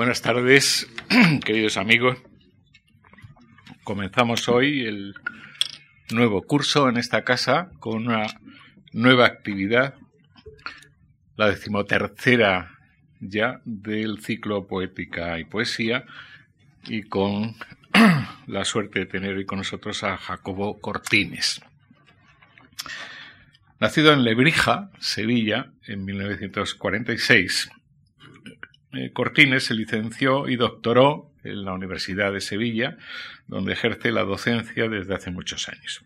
Buenas tardes, queridos amigos. Comenzamos hoy el nuevo curso en esta casa con una nueva actividad, la decimotercera ya del ciclo Poética y Poesía, y con la suerte de tener hoy con nosotros a Jacobo Cortines. Nacido en Lebrija, Sevilla, en 1946, eh, Cortines se licenció y doctoró en la Universidad de Sevilla, donde ejerce la docencia desde hace muchos años.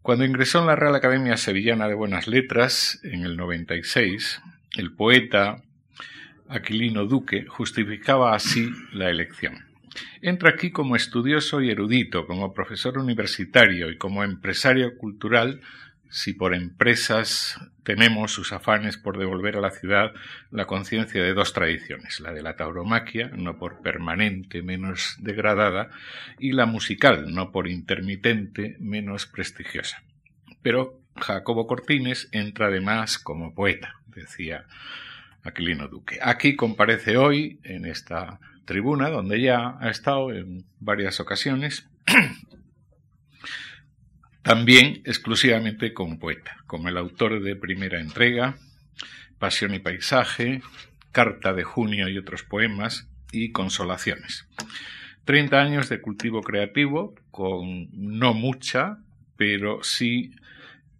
Cuando ingresó en la Real Academia Sevillana de Buenas Letras en el 96, el poeta Aquilino Duque justificaba así la elección. Entra aquí como estudioso y erudito, como profesor universitario y como empresario cultural si por empresas tenemos sus afanes por devolver a la ciudad la conciencia de dos tradiciones, la de la tauromaquia, no por permanente menos degradada, y la musical, no por intermitente menos prestigiosa. Pero Jacobo Cortines entra además como poeta, decía Aquilino Duque. Aquí comparece hoy en esta tribuna, donde ya ha estado en varias ocasiones, también exclusivamente como poeta, como el autor de primera entrega, Pasión y Paisaje, Carta de Junio y otros poemas, y Consolaciones. Treinta años de cultivo creativo, con no mucha, pero sí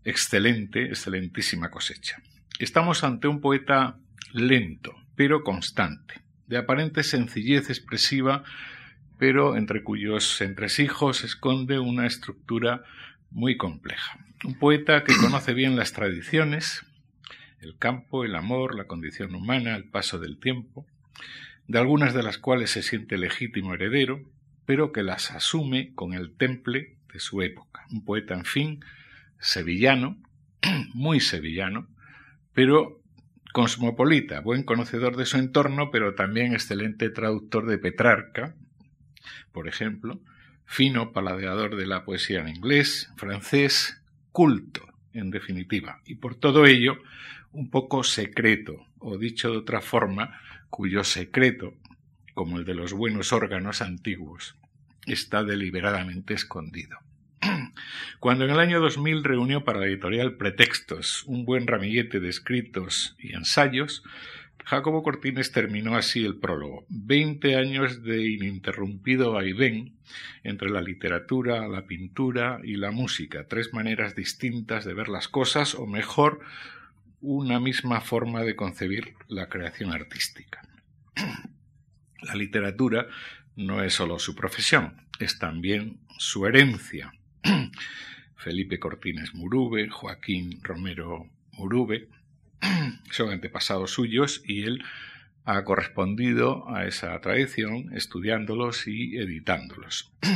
excelente, excelentísima cosecha. Estamos ante un poeta lento, pero constante, de aparente sencillez expresiva, pero entre cuyos entresijos esconde una estructura muy compleja. Un poeta que conoce bien las tradiciones, el campo, el amor, la condición humana, el paso del tiempo, de algunas de las cuales se siente legítimo heredero, pero que las asume con el temple de su época. Un poeta, en fin, sevillano, muy sevillano, pero cosmopolita, buen conocedor de su entorno, pero también excelente traductor de Petrarca, por ejemplo, fino paladeador de la poesía en inglés, francés, culto, en definitiva, y por todo ello un poco secreto, o dicho de otra forma, cuyo secreto, como el de los buenos órganos antiguos, está deliberadamente escondido. Cuando en el año 2000 reunió para la editorial Pretextos un buen ramillete de escritos y ensayos, Jacobo Cortines terminó así el prólogo. Veinte años de ininterrumpido vaivén entre la literatura, la pintura y la música, tres maneras distintas de ver las cosas, o mejor, una misma forma de concebir la creación artística. La literatura no es sólo su profesión, es también su herencia. Felipe Cortines Murube, Joaquín Romero Murube, son antepasados suyos y él ha correspondido a esa tradición estudiándolos y editándolos.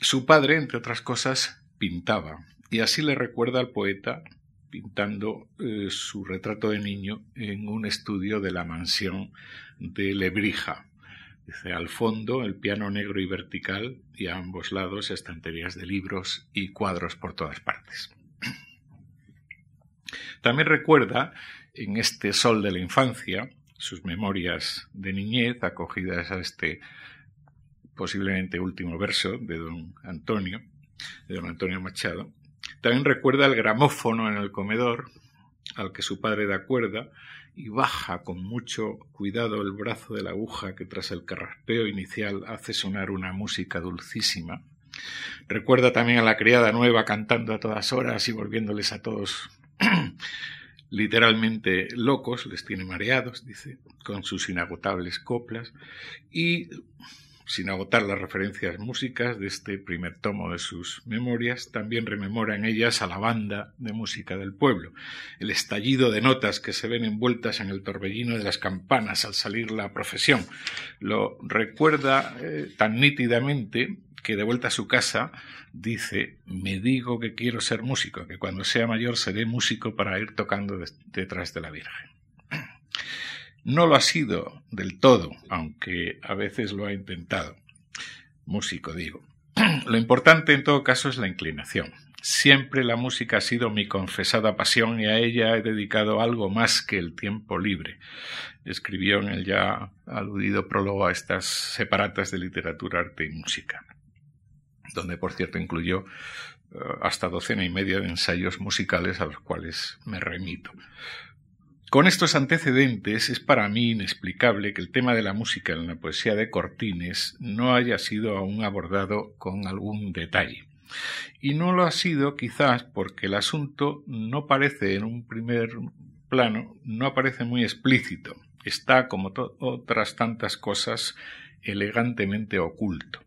Su padre, entre otras cosas, pintaba y así le recuerda al poeta pintando eh, su retrato de niño en un estudio de la mansión de Lebrija. Dice, al fondo el piano negro y vertical y a ambos lados estanterías de libros y cuadros por todas partes. También recuerda en este sol de la infancia sus memorias de niñez acogidas a este posiblemente último verso de don Antonio, de don Antonio Machado. También recuerda el gramófono en el comedor al que su padre da cuerda y baja con mucho cuidado el brazo de la aguja que tras el carraspeo inicial hace sonar una música dulcísima. Recuerda también a la criada nueva cantando a todas horas y volviéndoles a todos literalmente locos, les tiene mareados, dice, con sus inagotables coplas, y sin agotar las referencias músicas de este primer tomo de sus memorias, también rememora en ellas a la banda de música del pueblo, el estallido de notas que se ven envueltas en el torbellino de las campanas al salir la profesión. Lo recuerda eh, tan nítidamente que de vuelta a su casa dice, me digo que quiero ser músico, que cuando sea mayor seré músico para ir tocando detrás de la Virgen. No lo ha sido del todo, aunque a veces lo ha intentado. Músico, digo. Lo importante en todo caso es la inclinación. Siempre la música ha sido mi confesada pasión y a ella he dedicado algo más que el tiempo libre. Escribió en el ya aludido prólogo a estas separatas de literatura, arte y música, donde por cierto incluyó eh, hasta docena y media de ensayos musicales a los cuales me remito. Con estos antecedentes es para mí inexplicable que el tema de la música en la poesía de Cortines no haya sido aún abordado con algún detalle. Y no lo ha sido quizás porque el asunto no parece en un primer plano, no aparece muy explícito. Está, como otras tantas cosas, elegantemente oculto.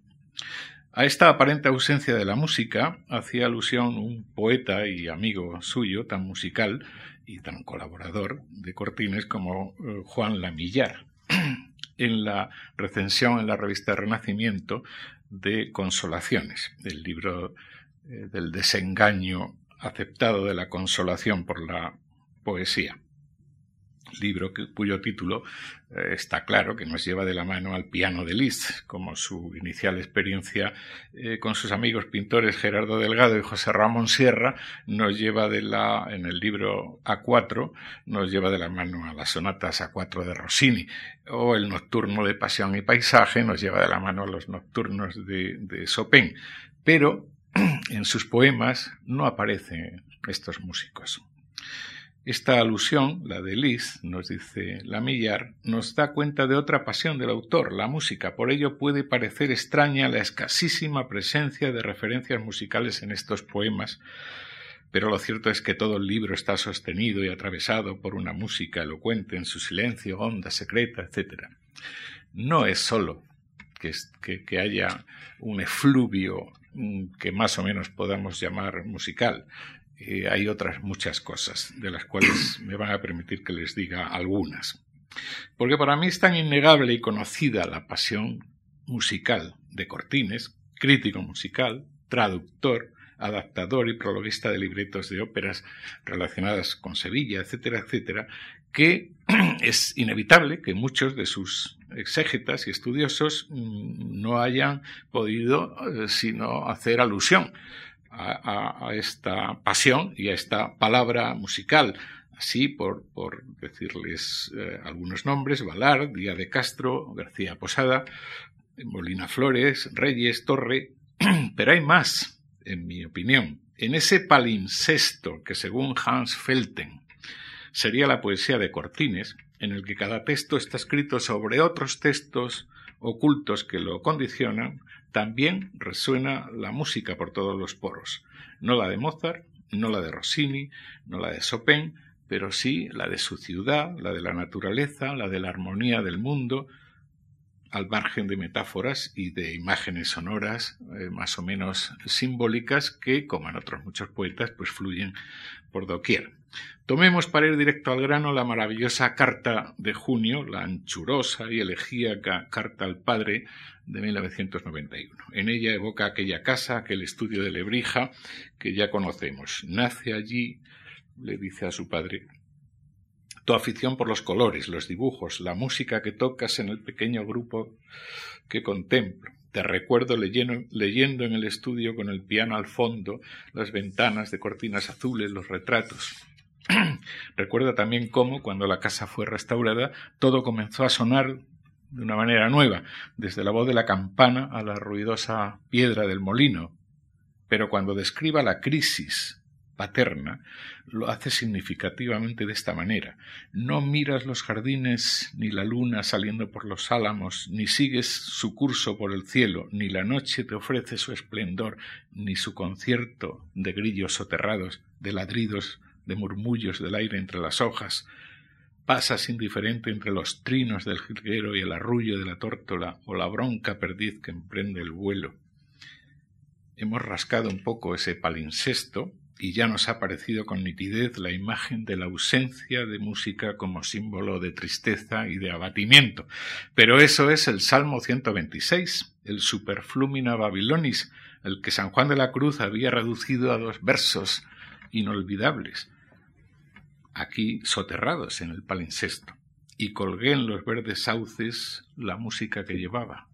A esta aparente ausencia de la música hacía alusión un poeta y amigo suyo, tan musical y tan colaborador de Cortines como eh, Juan Lamillar, en la recensión en la revista Renacimiento de Consolaciones, el libro eh, del desengaño aceptado de la consolación por la poesía libro cuyo título eh, está claro que nos lleva de la mano al piano de Liszt, como su inicial experiencia eh, con sus amigos pintores Gerardo Delgado y José Ramón Sierra nos lleva de la en el libro A4 nos lleva de la mano a las sonatas A4 de Rossini o el nocturno de Pasión y Paisaje nos lleva de la mano a los nocturnos de, de Chopin, pero en sus poemas no aparecen estos músicos. Esta alusión, la de Liz, nos dice Lamillar, nos da cuenta de otra pasión del autor, la música. Por ello puede parecer extraña la escasísima presencia de referencias musicales en estos poemas, pero lo cierto es que todo el libro está sostenido y atravesado por una música elocuente en su silencio, honda, secreta, etc. No es que, que haya un efluvio mm, que más o menos podamos llamar musical, eh, hay otras muchas cosas de las cuales me van a permitir que les diga algunas. Porque para mí es tan innegable y conocida la pasión musical de Cortines, crítico musical, traductor, adaptador y prologuista de libretos de óperas relacionadas con Sevilla, etcétera, etcétera, que es inevitable que muchos de sus exégetas y estudiosos mm, no hayan podido eh, sino hacer alusión a, esta pasión y a esta palabra musical. Así, por, por decirles eh, algunos nombres, Valar, Díaz de Castro, García Posada, Molina Flores, Reyes, Torre, pero hay más, en mi opinión. En ese palincesto que según Hans Felten sería la poesía de Cortines, en el que cada texto está escrito sobre otros textos ocultos que lo condicionan, también resuena la música por todos los poros. No la de Mozart, no la de Rossini, no la de Chopin, pero sí la de su ciudad, la de la naturaleza, la de la armonía del mundo, al margen de metáforas y de imágenes sonoras eh, más o menos simbólicas que, como en otros muchos poetas, pues fluyen por doquier. Tomemos para ir directo al grano la maravillosa carta de junio, la anchurosa y elegíaca carta al padre de 1991. En ella evoca aquella casa, aquel estudio de Lebrija que ya conocemos. Nace allí, le dice a su padre, tu afición por los colores, los dibujos, la música que tocas en el pequeño grupo que contemplo. Te recuerdo leyendo, leyendo, en el estudio con el piano al fondo, las ventanas de cortinas azules, los retratos. Recuerda también cómo, cuando la casa fue restaurada, todo comenzó a sonar de una manera nueva, desde la voz de la campana a la ruidosa piedra del molino. Pero cuando describa la crisis paterna, lo hace significativamente de esta manera. No miras los jardines ni la luna saliendo por los álamos, ni sigues su curso por el cielo, ni la noche te ofrece su esplendor, ni su concierto de grillos soterrados, de ladridos, de murmullos del aire entre las hojas. Pasas indiferente entre los trinos del jilguero y el arrullo de la tórtola o la bronca perdiz que emprende el vuelo. Hemos rascado un poco ese palincesto y ya nos ha parecido con nitidez la imagen de la ausencia de música como símbolo de tristeza y de abatimiento. Pero eso es el Salmo 126, el Superflumina Babilonis, el que San Juan de la Cruz había reducido a dos versos inolvidables, aquí soterrados en el palincesto, y colgué en los verdes sauces la música que llevaba.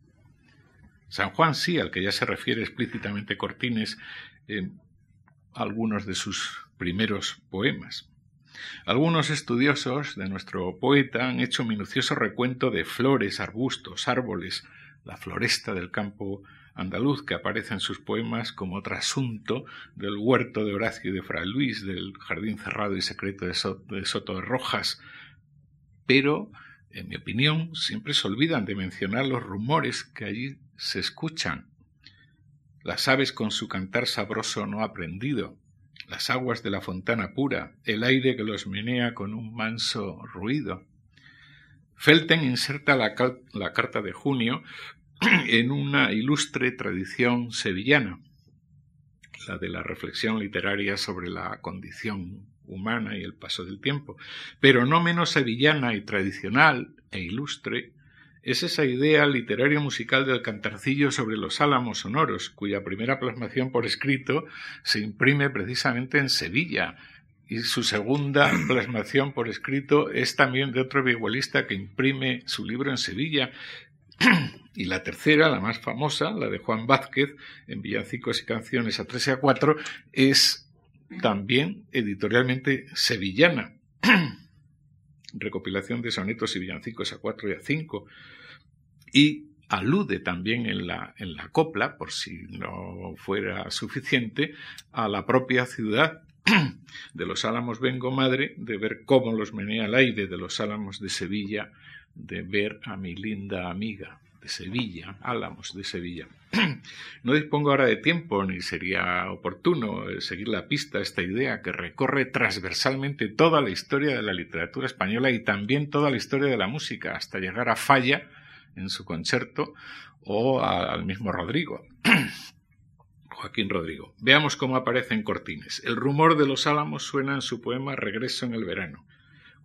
San Juan sí, al que ya se refiere explícitamente Cortines, eh, algunos de sus primeros poemas. Algunos estudiosos de nuestro poeta han hecho minucioso recuento de flores, arbustos, árboles, la floresta del campo andaluz que aparece en sus poemas como trasunto del huerto de Horacio y de Fray Luis, del jardín cerrado y secreto de, Soto de Rojas, pero, en mi opinión, siempre se olvidan de mencionar los rumores que allí se escuchan. Las aves con su cantar sabroso no aprendido, las aguas de la fontana pura, el aire que los menea con un manso ruido. Felten inserta la, la carta de junio en una ilustre tradición sevillana, la de la reflexión literaria sobre la condición humana y el paso del tiempo, pero no menos sevillana y tradicional e ilustre es esa idea literaria musical del cantarcillo sobre los álamos sonoros, cuya primera plasmación por escrito se imprime precisamente en Sevilla, y su segunda plasmación por escrito es también de otro vihuelista que imprime su libro en Sevilla y la tercera, la más famosa, la de Juan Vázquez, en Villancicos y Canciones a 3 y a 4, es también editorialmente sevillana. Recopilación de sonetos y villancicos a 4 y a 5. Y alude también en la, en la copla, por si no fuera suficiente, a la propia ciudad de los Álamos vengo madre, de ver cómo los menea el aire de los Álamos de Sevilla de ver a mi linda amiga de Sevilla, Álamos de Sevilla. No dispongo ahora de tiempo, ni sería oportuno eh, seguir la pista a esta idea que recorre transversalmente toda la historia de la literatura española y también toda la historia de la música, hasta llegar a Falla en su concierto o al mismo Rodrigo. Joaquín Rodrigo. Veamos cómo aparece en Cortines. El rumor de los álamos suena en su poema Regreso en el verano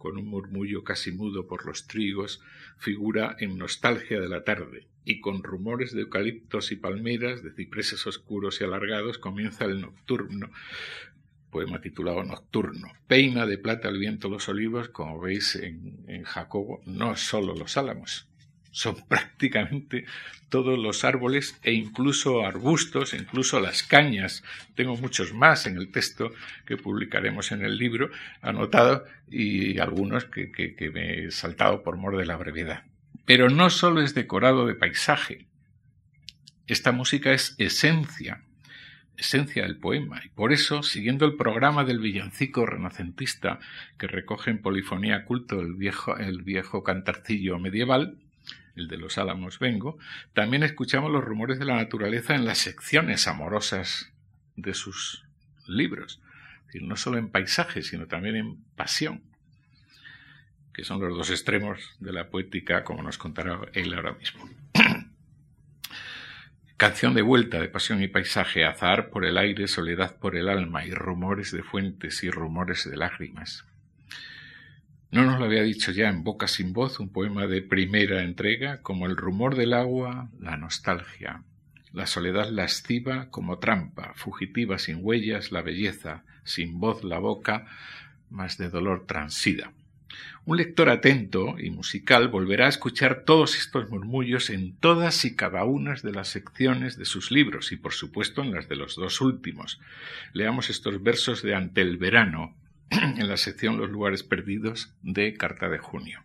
con un murmullo casi mudo por los trigos, figura en nostalgia de la tarde, y con rumores de eucaliptos y palmeras, de cipreses oscuros y alargados, comienza el nocturno, poema titulado Nocturno. Peina de plata el viento los olivos, como veis en, en Jacobo, no solo los álamos, son prácticamente todos los árboles e incluso arbustos, incluso las cañas. Tengo muchos más en el texto que publicaremos en el libro, anotado, y algunos que, me he saltado por mor de la brevedad. Pero no solo es decorado de paisaje. Esta música es esencia, esencia del poema, y por eso, siguiendo el programa del villancico renacentista que recoge en polifonía culto el viejo, el viejo cantarcillo medieval, el de los álamos vengo, también escuchamos los rumores de la naturaleza en las secciones amorosas de sus libros, no solo en paisaje, sino también en pasión, que son los dos extremos de la poética, como nos contará él ahora mismo. Canción de vuelta de pasión y paisaje, azar por el aire, soledad por el alma y rumores de fuentes y rumores de lágrimas. No nos lo había dicho ya en Boca sin voz, un poema de primera entrega, como el rumor del agua, la nostalgia, la soledad lasciva como trampa, fugitiva sin huellas, la belleza, sin voz la boca, más de dolor transida. Un lector atento y musical volverá a escuchar todos estos murmullos en todas y cada una de las secciones de sus libros y por supuesto en las de los dos últimos. Leamos estos versos de Ante el verano, en la sección Los lugares perdidos de Carta de Junio.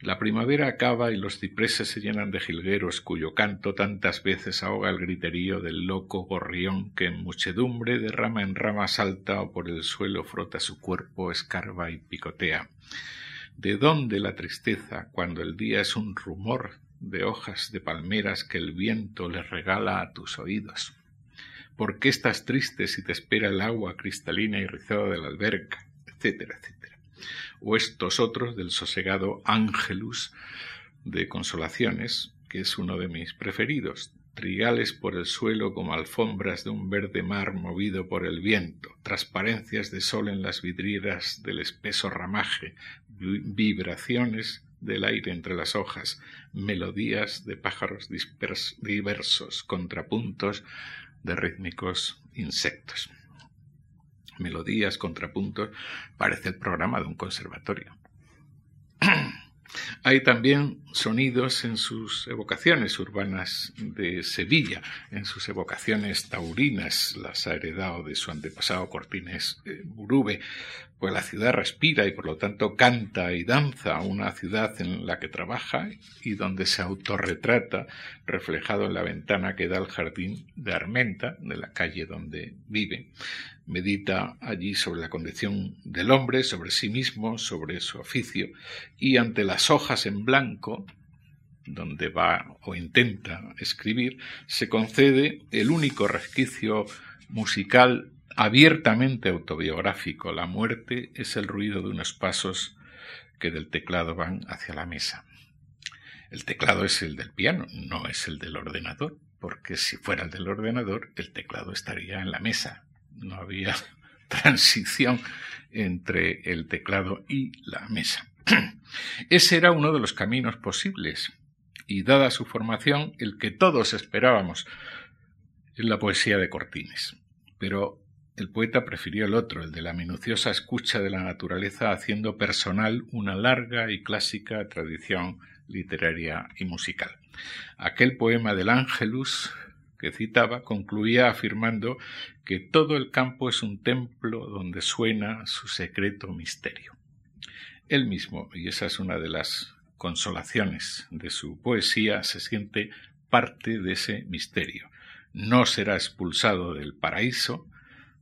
La primavera acaba y los cipreses se llenan de jilgueros cuyo canto tantas veces ahoga el griterío del loco gorrión que en muchedumbre de rama en rama salta o por el suelo frota su cuerpo, escarba y picotea. ¿De dónde la tristeza cuando el día es un rumor de hojas de palmeras que el viento le regala a tus oídos? ¿Por qué estás triste si te espera el agua cristalina y rizada de la alberca? etcétera, etcétera. O estos otros del sosegado Ángelus de Consolaciones, que es uno de mis preferidos, trigales por el suelo como alfombras de un verde mar movido por el viento, transparencias de sol en las vidrieras del espeso ramaje, vibraciones del aire entre las hojas, melodías de pájaros diversos, contrapuntos de rítmicos insectos. Melodías, contrapuntos, parece el programa de un conservatorio. Hay también sonidos en sus evocaciones urbanas de Sevilla, en sus evocaciones taurinas, las ha heredado de su antepasado Cortines eh, Burube, pues la ciudad respira y por lo tanto canta y danza, una ciudad en la que trabaja y donde se autorretrata reflejado en la ventana que da al jardín de Armenta, de la calle donde vive. Medita allí sobre la condición del hombre, sobre sí mismo, sobre su oficio, y ante las hojas en blanco, donde va o intenta escribir, se concede el único resquicio musical abiertamente autobiográfico. La muerte es el ruido de unos pasos que del teclado van hacia la mesa. El teclado es el del piano, no es el del ordenador, porque si fuera el del ordenador, el teclado estaría en la mesa. No había transición entre el teclado y la mesa. Ese era uno de los caminos posibles, y dada su formación, el que todos esperábamos en la poesía de Cortines. Pero el poeta prefirió el otro, el de la minuciosa escucha de la naturaleza, haciendo personal una larga y clásica tradición literaria y musical. Aquel poema del Ángelus que citaba concluía afirmando que todo el campo es un templo donde suena su secreto misterio. Él mismo, y esa es una de las consolaciones de su poesía, se siente parte de ese misterio. No será expulsado del paraíso,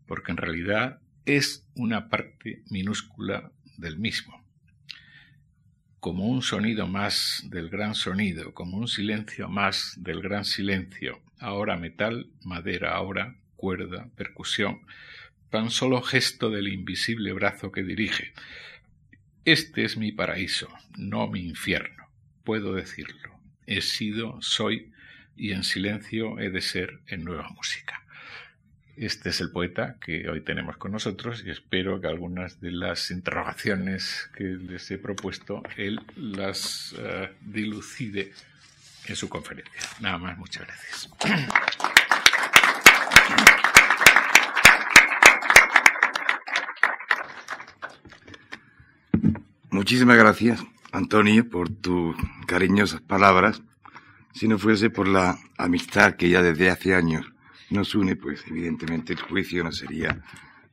porque en realidad es una parte minúscula del mismo. Como un sonido más del gran sonido, como un silencio más del gran silencio, ahora metal, madera, ahora cuerda, percusión, tan solo gesto del invisible brazo que dirige. Este es mi paraíso, no mi infierno, puedo decirlo. He sido, soy y en silencio he de ser en nueva música. Este es el poeta que hoy tenemos con nosotros y espero que algunas de las interrogaciones que les he propuesto él las uh, dilucide en su conferencia. Nada más, muchas gracias. Muchísimas gracias, Antonio, por tus cariñosas palabras. Si no fuese por la amistad que ya desde hace años nos une, pues evidentemente el juicio no sería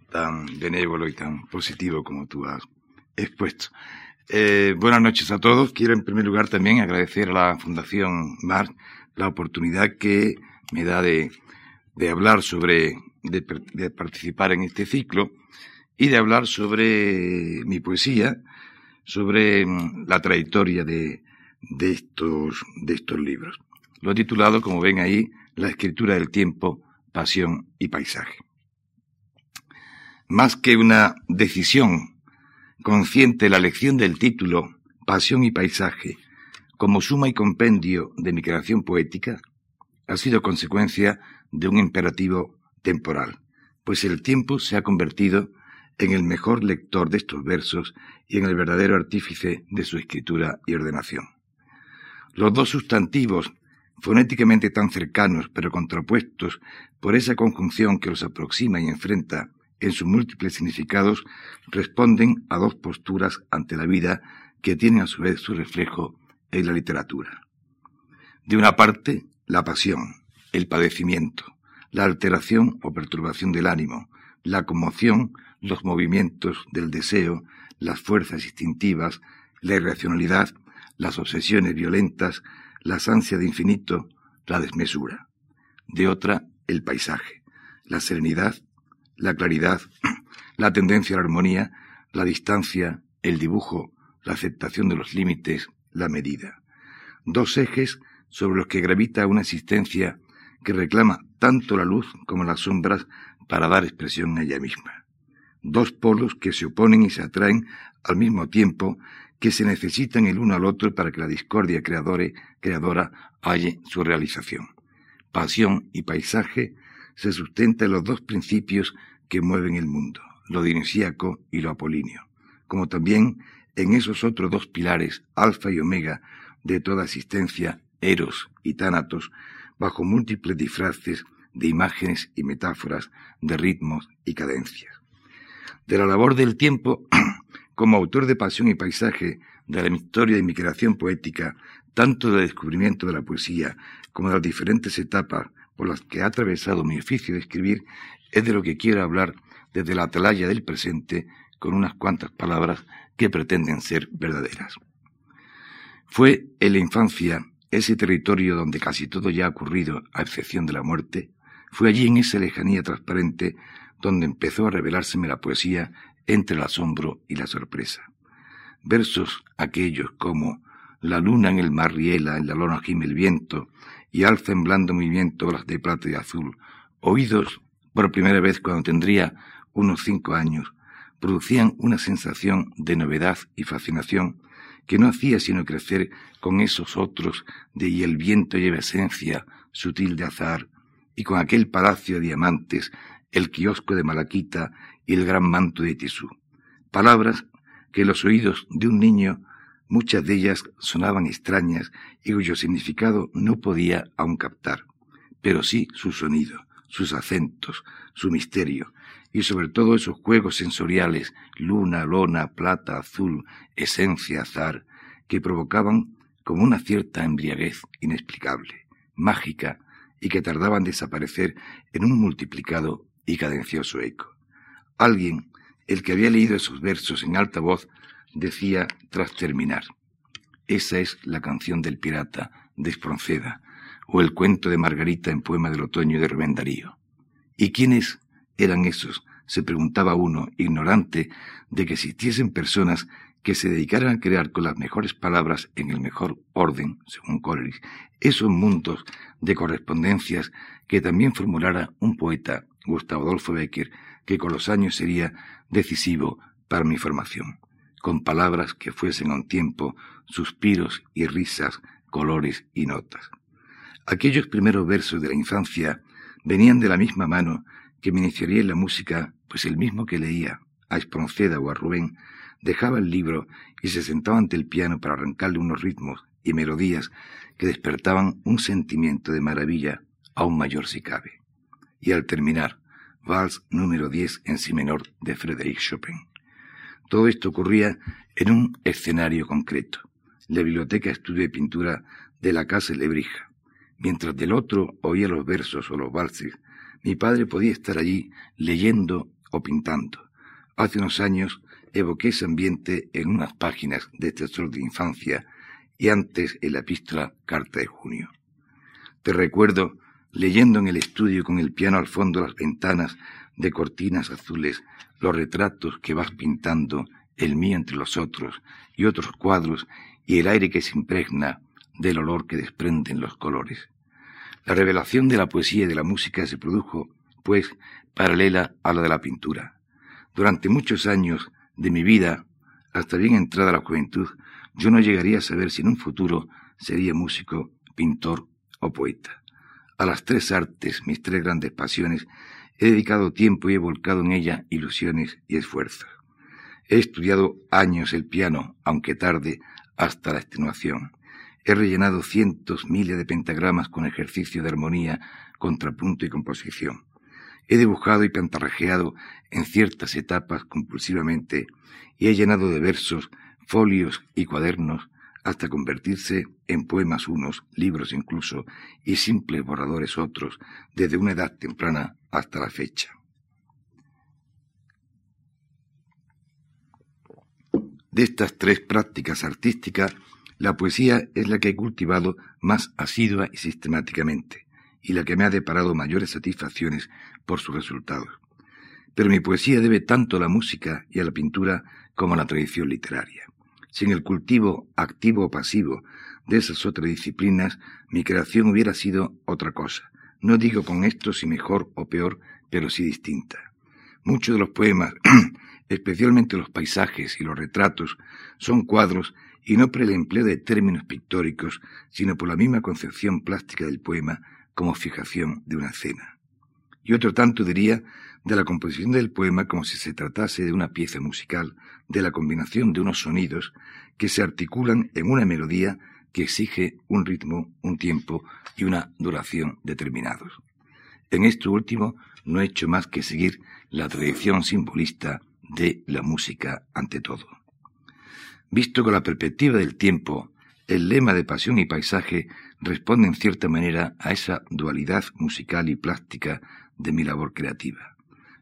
tan benévolo y tan positivo como tú has expuesto. Eh, buenas noches a todos. Quiero en primer lugar también agradecer a la Fundación MAR la oportunidad que me da de, hablar sobre, de, de, participar en este ciclo y de hablar sobre mi poesía, sobre mm, la trayectoria de, de, estos, de estos libros. Lo he titulado, como ven ahí, La escritura del tiempo pasión y paisaje. Más que una decisión consciente, la elección del título Pasión y Paisaje como suma y compendio de mi creación poética ha sido consecuencia de un imperativo temporal, pues el tiempo se ha convertido en el mejor lector de estos versos y en el verdadero artífice de su escritura y ordenación. Los dos sustantivos fonéticamente tan cercanos pero contrapuestos por esa conjunción que los aproxima y enfrenta en sus múltiples significados, responden a dos posturas ante la vida que tienen a su vez su reflejo en la literatura. De una parte, la pasión, el padecimiento, la alteración o perturbación del ánimo, la conmoción, los movimientos del deseo, las fuerzas instintivas, la irracionalidad, las obsesiones violentas, las ansias de infinito, la desmesura. De otra, el paisaje, la serenidad, la claridad, la tendencia a la armonía, la distancia, el dibujo, la aceptación de los límites, la medida. Dos ejes sobre los que gravita una existencia que reclama tanto la luz como las sombras para dar expresión a ella misma. Dos polos que se oponen y se atraen al mismo tiempo que se necesitan el uno al otro para que la discordia creadora, halle su realización. Pasión y paisaje se sustentan en los dos principios que mueven el mundo, lo dionisíaco y lo apolíneo, como también en esos otros dos pilares, alfa y omega, de toda existencia, eros y tánatos, bajo múltiples disfraces de imágenes y metáforas, de ritmos y cadencias. De la labor del tiempo como autor de Pasión y Paisaje de la historia de mi creación poética, tanto del descubrimiento de la poesía como de las diferentes etapas por las que ha atravesado mi oficio de escribir, es de lo que quiero hablar desde la atalaya del presente con unas cuantas palabras que pretenden ser verdaderas. Fue en la infancia ese territorio donde casi todo ya ha ocurrido, a excepción de la muerte, fue allí en esa lejanía transparente donde empezó a revelárseme la poesía entre el asombro y la sorpresa. Versos aquellos como La luna en el mar riela, en la lona gime el viento, y alza en blando movimiento las de plata y azul, oídos por primera vez cuando tendría unos cinco años, producían una sensación de novedad y fascinación que no hacía sino crecer con esos otros de y el viento lleva esencia sutil de azar, y con aquel palacio de diamantes, el kiosco de Malaquita y el gran manto de Tisú. Palabras que los oídos de un niño, muchas de ellas sonaban extrañas y cuyo significado no podía aún captar, pero sí su sonido, sus acentos, su misterio, y sobre todo esos juegos sensoriales, luna, lona, plata, azul, esencia, azar, que provocaban como una cierta embriaguez inexplicable, mágica, y que tardaban en desaparecer en un multiplicado y cadencioso eco. Alguien, el que había leído esos versos en alta voz, decía tras terminar, esa es la canción del pirata de Espronceda, o el cuento de Margarita en poema del otoño de Rubén. ¿Y quiénes eran esos? se preguntaba uno, ignorante de que existiesen personas que se dedicaran a crear con las mejores palabras en el mejor orden, según Coleridge, esos mundos de correspondencias que también formulara un poeta, Gustavo Adolfo Becker, que con los años sería decisivo para mi formación, con palabras que fuesen a un tiempo suspiros y risas, colores y notas. Aquellos primeros versos de la infancia venían de la misma mano que me iniciaría en la música, pues el mismo que leía a Espronceda o a Rubén dejaba el libro y se sentaba ante el piano para arrancarle unos ritmos y melodías que despertaban un sentimiento de maravilla aún mayor si cabe. Y al terminar, Vals número 10 en si menor de Frédéric Chopin. Todo esto ocurría en un escenario concreto, la biblioteca estudio de pintura de la casa Lebrija. Mientras del otro oía los versos o los valses, mi padre podía estar allí leyendo o pintando. Hace unos años evoqué ese ambiente en unas páginas de este de infancia y antes en la epístola Carta de Junio. Te recuerdo leyendo en el estudio con el piano al fondo las ventanas de cortinas azules, los retratos que vas pintando, el mío entre los otros, y otros cuadros, y el aire que se impregna del olor que desprenden los colores. La revelación de la poesía y de la música se produjo, pues, paralela a la de la pintura. Durante muchos años de mi vida, hasta bien entrada la juventud, yo no llegaría a saber si en un futuro sería músico, pintor o poeta. A las tres artes, mis tres grandes pasiones, he dedicado tiempo y he volcado en ella ilusiones y esfuerzos. He estudiado años el piano, aunque tarde, hasta la extenuación. He rellenado cientos, miles de pentagramas con ejercicio de armonía, contrapunto y composición. He dibujado y pantarrajeado en ciertas etapas compulsivamente y he llenado de versos, folios y cuadernos hasta convertirse en poemas unos, libros incluso, y simples borradores otros, desde una edad temprana hasta la fecha. De estas tres prácticas artísticas, la poesía es la que he cultivado más asidua y sistemáticamente, y la que me ha deparado mayores satisfacciones por sus resultados. Pero mi poesía debe tanto a la música y a la pintura como a la tradición literaria. Sin el cultivo activo o pasivo de esas otras disciplinas, mi creación hubiera sido otra cosa. No digo con esto si mejor o peor, pero sí distinta. Muchos de los poemas, especialmente los paisajes y los retratos, son cuadros y no por el empleo de términos pictóricos, sino por la misma concepción plástica del poema como fijación de una escena. Y otro tanto diría de la composición del poema como si se tratase de una pieza musical, de la combinación de unos sonidos que se articulan en una melodía que exige un ritmo, un tiempo y una duración determinados. En esto último no he hecho más que seguir la tradición simbolista de la música ante todo. Visto con la perspectiva del tiempo, el lema de pasión y paisaje responde en cierta manera a esa dualidad musical y plástica de mi labor creativa.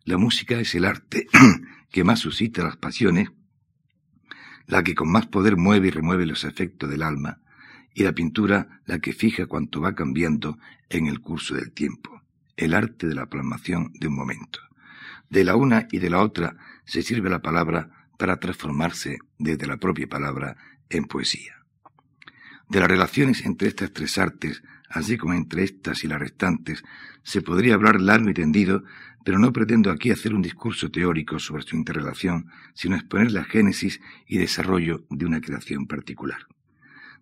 La música es el arte que más suscita las pasiones, la que con más poder mueve y remueve los efectos del alma, y la pintura la que fija cuanto va cambiando en el curso del tiempo, el arte de la plasmación de un momento. De la una y de la otra se sirve la palabra para transformarse desde la propia palabra en poesía. De las relaciones entre estas tres artes, así como entre estas y las restantes, se podría hablar largo y tendido, pero no pretendo aquí hacer un discurso teórico sobre su interrelación, sino exponer la génesis y desarrollo de una creación particular.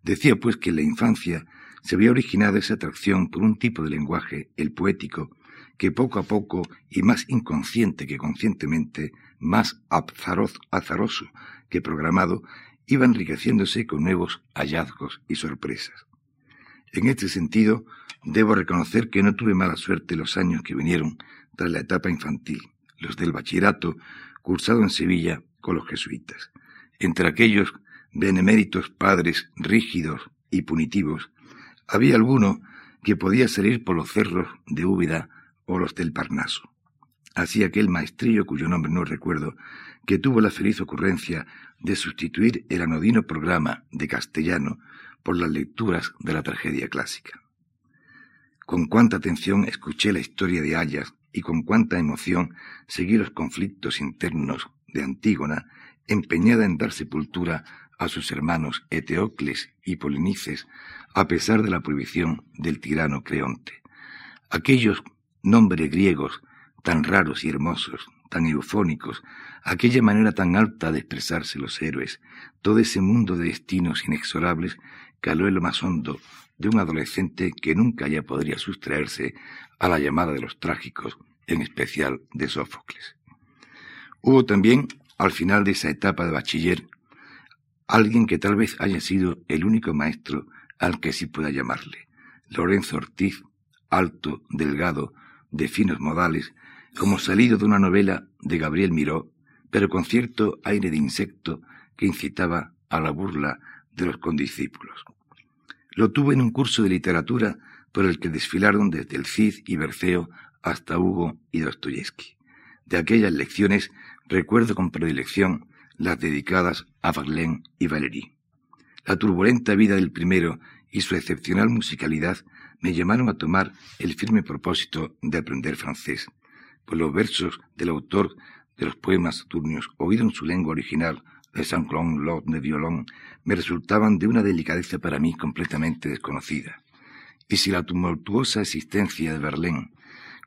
Decía pues que en la infancia se había originado esa atracción por un tipo de lenguaje, el poético, que poco a poco y más inconsciente que conscientemente, más azaroso que programado, iba enriqueciéndose con nuevos hallazgos y sorpresas. En este sentido, debo reconocer que no tuve mala suerte los años que vinieron tras la etapa infantil, los del bachillerato, cursado en Sevilla con los jesuitas. Entre aquellos beneméritos padres rígidos y punitivos, había alguno que podía salir por los cerros de Úbeda o los del Parnaso. Así aquel maestrillo cuyo nombre no recuerdo, que tuvo la feliz ocurrencia de sustituir el anodino programa de castellano por las lecturas de la tragedia clásica. Con cuánta atención escuché la historia de Ayas y con cuánta emoción seguí los conflictos internos de Antígona, empeñada en dar sepultura a sus hermanos Eteocles y Polinices, a pesar de la prohibición del tirano Creonte. Aquellos nombres griegos tan raros y hermosos, tan eufónicos, aquella manera tan alta de expresarse los héroes, todo ese mundo de destinos inexorables caló en lo más hondo de un adolescente que nunca ya podría sustraerse a la llamada de los trágicos, en especial de Sófocles. Hubo también, al final de esa etapa de bachiller, alguien que tal vez haya sido el único maestro al que sí pueda llamarle, Lorenzo Ortiz, alto, delgado, de finos modales, como salido de una novela de Gabriel Miró, pero con cierto aire de insecto que incitaba a la burla de los condiscípulos. Lo tuvo en un curso de literatura por el que desfilaron desde el Cid y Berceo hasta Hugo y Dostoyevsky. De aquellas lecciones recuerdo con predilección las dedicadas a Verlaine y Valéry. La turbulenta vida del primero y su excepcional musicalidad me llamaron a tomar el firme propósito de aprender francés, pues los versos del autor de los poemas saturnios, oídos en su lengua original, de Saint-Cloud Lord de Violon, me resultaban de una delicadeza para mí completamente desconocida. Y si la tumultuosa existencia de Verlaine,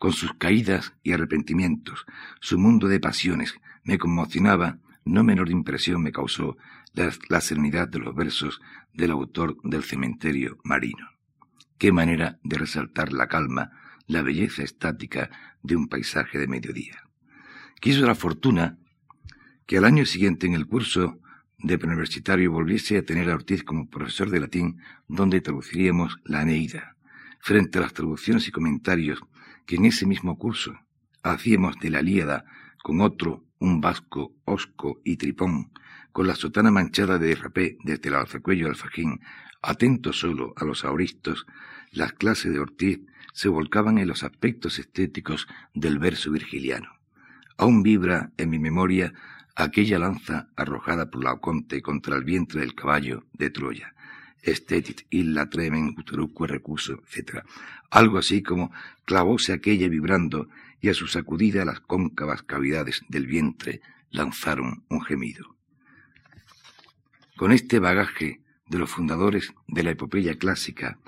con sus caídas y arrepentimientos, su mundo de pasiones, me conmocionaba, no menor impresión me causó la, serenidad de los versos del autor del cementerio marino. Qué manera de resaltar la calma, la belleza estática de un paisaje de mediodía. Quiso la fortuna que al año siguiente en el curso de preuniversitario volviese a tener a Ortiz como profesor de latín, donde traduciríamos la Aneida, frente a las traducciones y comentarios que en ese mismo curso hacíamos de la Líada con otro, un vasco, osco y tripón, con la sotana manchada de rapé desde el alzacuello al fajín, atento solo a los auristos, las clases de Ortiz se volcaban en los aspectos estéticos del verso virgiliano. Aún vibra en mi memoria aquella lanza arrojada por Laoconte contra el vientre del caballo de Troya. Estetit illa tremen uteruque recuso, etc. Algo así como clavóse aquella vibrando y a su sacudida las cóncavas cavidades del vientre lanzaron un gemido. Con este bagaje de los fundadores de la epopeya clásica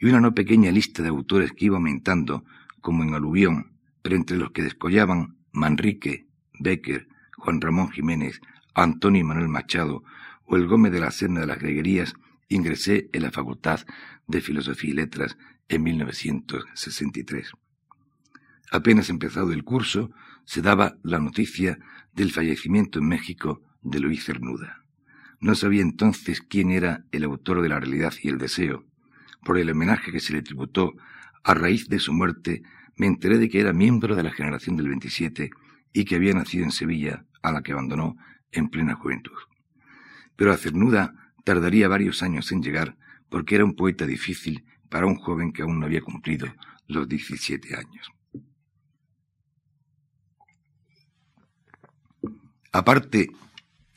y una no pequeña lista de autores que iba aumentando, como en aluvión, pero entre los que descollaban Manrique, Becker, Juan Ramón Jiménez, Antonio Manuel Machado o el Gómez de la Serna de las Greguerías, ingresé en la Facultad de Filosofía y Letras en 1963. Apenas empezado el curso, se daba la noticia del fallecimiento en México de Luis Cernuda. No sabía entonces quién era el autor de La realidad y el deseo. Por el homenaje que se le tributó a raíz de su muerte, me enteré de que era miembro de la generación del 27 y que había nacido en Sevilla, a la que abandonó en plena juventud. pero a Cernuda tardaría varios años en llegar porque era un poeta difícil para un joven que aún no había cumplido los 17 años. Aparte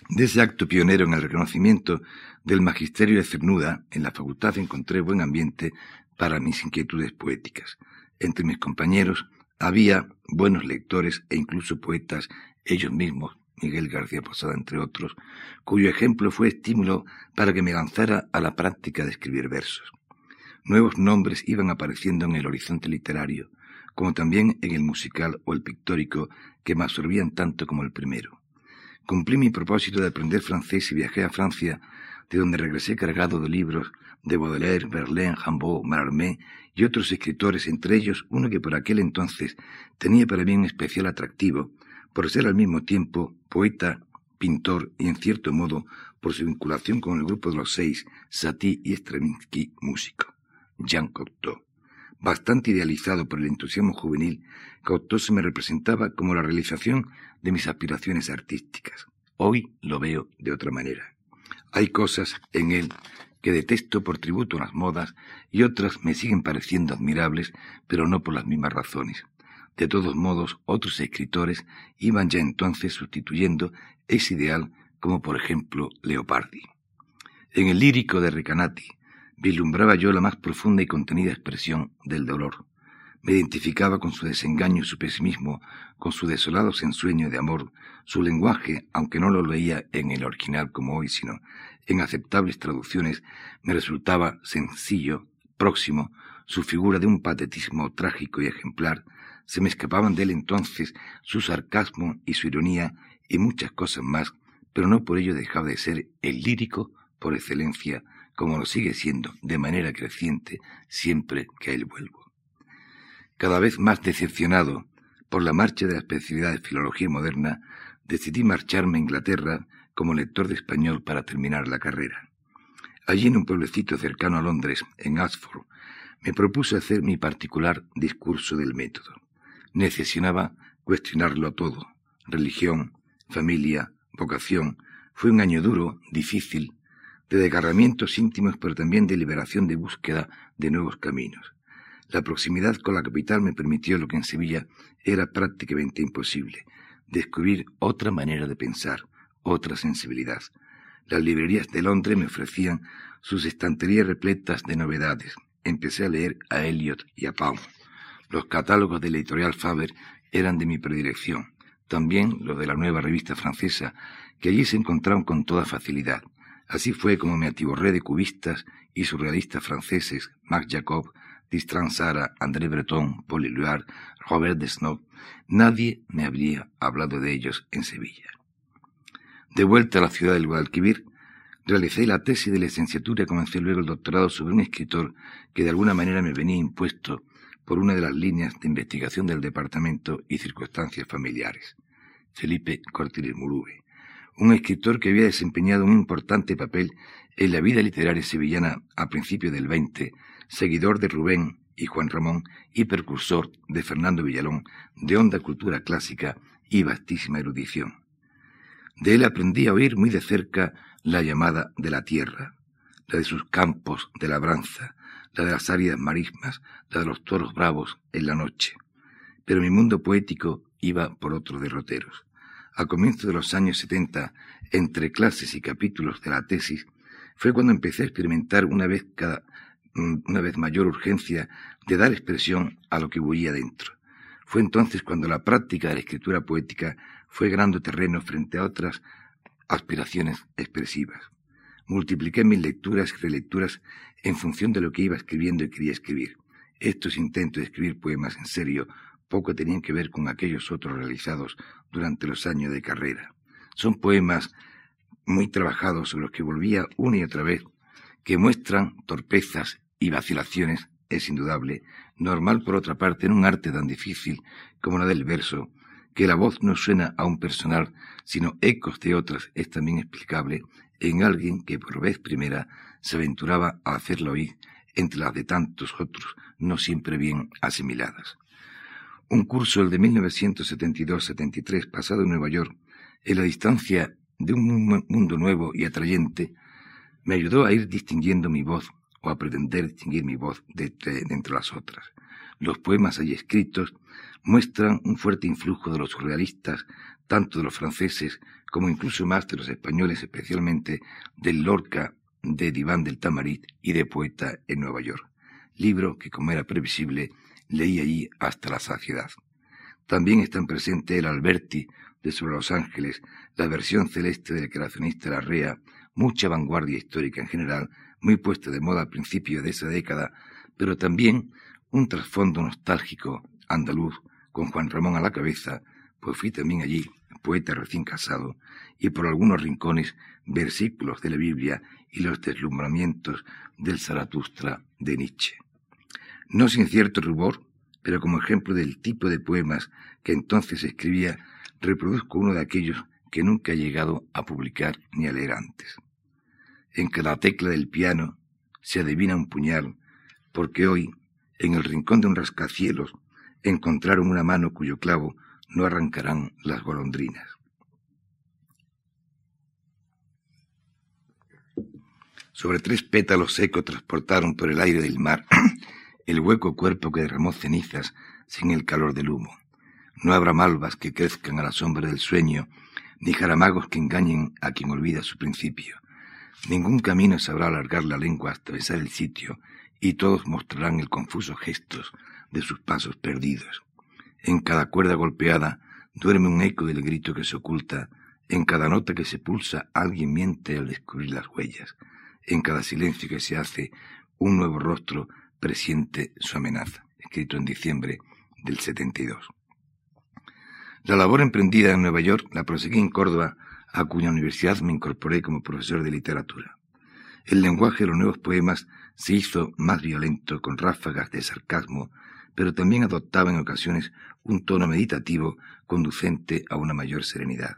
de ese acto pionero en el reconocimiento del magisterio de Cernuda, en la facultad encontré buen ambiente para mis inquietudes poéticas. Entre mis compañeros había buenos lectores e incluso poetas, ellos mismos, Miguel García Posada entre otros, cuyo ejemplo fue estímulo para que me lanzara a la práctica de escribir versos. Nuevos nombres iban apareciendo en el horizonte literario, como también en el musical o el pictórico, que me absorbían tanto como el primero. Cumplí mi propósito de aprender francés y viajé a Francia, de donde regresé cargado de libros de Baudelaire, Verlaine, Jambot, Mallarmé y otros escritores, entre ellos uno que por aquel entonces tenía para mí un especial atractivo, por ser al mismo tiempo poeta, pintor y en cierto modo por su vinculación con el grupo de los seis, Satie y Stravinsky, músico, Jean Cocteau. Bastante idealizado por el entusiasmo juvenil, Cocteau se me representaba como la realización de mis aspiraciones artísticas. Hoy lo veo de otra manera. Hay cosas en él que detesto por tributo a las modas y otras me siguen pareciendo admirables, pero no por las mismas razones. De todos modos, otros escritores iban ya entonces sustituyendo ese ideal, como por ejemplo Leopardi. En el lírico de Recanati vislumbraba yo la más profunda y contenida expresión del dolor. Me identificaba con su desengaño y su pesimismo, con su desolado ensueño de amor, su lenguaje, aunque no lo leía en el original como hoy, sino en aceptables traducciones, me resultaba sencillo, próximo, su figura de un patetismo trágico y ejemplar, se me escapaban de él entonces su sarcasmo y su ironía y muchas cosas más, pero no por ello dejaba de ser el lírico por excelencia, como lo sigue siendo de manera creciente siempre que a él vuelvo. Cada vez más decepcionado por la marcha de la especialidad de filología moderna, decidí marcharme a Inglaterra como lector de español para terminar la carrera. Allí en un pueblecito cercano a Londres, en Ashford, me propuse hacer mi particular discurso del método. Necesionaba cuestionarlo todo, religión, familia, vocación. Fue un año duro, difícil, de desgarramientos íntimos, pero también de liberación de búsqueda de nuevos caminos. La proximidad con la capital me permitió lo que en Sevilla era prácticamente imposible, descubrir otra manera de pensar, otra sensibilidad. Las librerías de Londres me ofrecían sus estanterías repletas de novedades. Empecé a leer a Eliot y a Pound. Los catálogos de la editorial Faber eran de mi predilección, también los de la nueva revista francesa, que allí se encontraban con toda facilidad. Así fue como me atiborré de cubistas y surrealistas franceses, Marc Jacob, Distran Sara, André Breton, Paul Éluard, Robert Desnob. Nadie me habría hablado de ellos en Sevilla. De vuelta a la ciudad del Guadalquivir, realicé la tesis de licenciatura y comencé luego el doctorado sobre un escritor que de alguna manera me venía impuesto por una de las líneas de investigación del departamento y circunstancias familiares, Felipe Cortiles Murube, un escritor que había desempeñado un importante papel en la vida literaria sevillana a principios del XX, seguidor de Rubén y Juan Ramón y precursor de Fernando Villalón, de honda cultura clásica y vastísima erudición. De él aprendí a oír muy de cerca la llamada de la tierra, la de sus campos de labranza, la de las áridas marismas, la de los toros bravos en la noche. Pero mi mundo poético iba por otros derroteros. A comienzos de los años setenta, entre clases y capítulos de la tesis, fue cuando empecé a experimentar una vez cada mm, una vez mayor urgencia de dar expresión a lo que bullía dentro. Fue entonces cuando la práctica de la escritura poética fue ganando terreno frente a otras aspiraciones expresivas. Multipliqué mis lecturas y relecturas en función de lo que iba escribiendo y quería escribir. Estos intentos de escribir poemas en serio poco tenían que ver con aquellos otros realizados durante los años de carrera. Son poemas muy trabajados sobre los que volvía una y otra vez, que muestran torpezas y vacilaciones, es indudable, normal por otra parte en un arte tan difícil como la del verso, que la voz no suena a un personal, sino ecos de otras, es también explicable en alguien que por vez primera se aventuraba a hacerlo oír entre las de tantos otros, no siempre bien asimiladas. Un curso, el de 1972-73, pasado en Nueva York, en la distancia de un mundo nuevo y atrayente, me ayudó a ir distinguiendo mi voz o a pretender distinguir mi voz de, entre las otras. Los poemas allí escritos muestran un fuerte influjo de los surrealistas, tanto de los franceses como incluso más de los españoles, especialmente del Lorca, de Diván del Tamarit y de Poeta en Nueva York, libro que, como era previsible, leí allí hasta la saciedad. También están presentes el Alberti de Sobre los Ángeles, la versión celeste del creacionista Larrea, mucha vanguardia histórica en general, muy puesta de moda a principios de esa década, pero también un trasfondo nostálgico andaluz con Juan Ramón a la cabeza, pues fui también allí, poeta recién casado, y por algunos rincones versículos de la Biblia y los deslumbramientos del Zaratustra de Nietzsche. No sin cierto rubor, pero como ejemplo del tipo de poemas que entonces escribía, reproduzco uno de aquellos que nunca he llegado a publicar ni a leer antes. En cada tecla del piano se adivina un puñal, porque hoy, en el rincón de un rascacielos, encontraron una mano cuyo clavo no arrancarán las golondrinas. Sobre tres pétalos secos transportaron por el aire del mar el hueco cuerpo que derramó cenizas sin el calor del humo. No habrá malvas que crezcan a la sombra del sueño, ni jaramagos que engañen a quien olvida su principio. Ningún camino sabrá alargar la lengua hasta besar el sitio, y todos mostrarán el confuso gestos de sus pasos perdidos. En cada cuerda golpeada duerme un eco del grito que se oculta, en cada nota que se pulsa alguien miente al descubrir las huellas, en cada silencio que se hace un nuevo rostro presiente su amenaza, escrito en diciembre del 72. La labor emprendida en Nueva York la proseguí en Córdoba, a cuya universidad me incorporé como profesor de literatura. El lenguaje de los nuevos poemas se hizo más violento, con ráfagas de sarcasmo, pero también adoptaba en ocasiones un tono meditativo conducente a una mayor serenidad.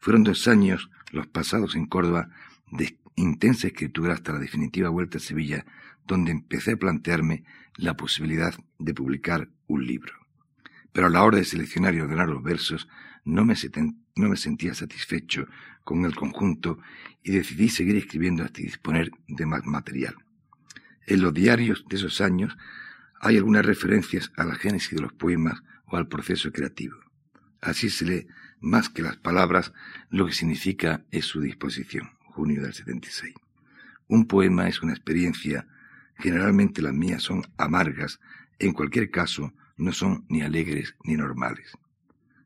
Fueron dos años los pasados en Córdoba de intensa escritura hasta la definitiva vuelta a Sevilla, donde empecé a plantearme la posibilidad de publicar un libro. Pero a la hora de seleccionar y ordenar los versos no me, sentía satisfecho con el conjunto y decidí seguir escribiendo hasta disponer de más material. En los diarios de esos años hay algunas referencias a la génesis de los poemas o al proceso creativo. Así se lee más que las palabras lo que significa es su disposición, junio del 76. Un poema es una experiencia, generalmente las mías son amargas, en cualquier caso no son ni alegres ni normales.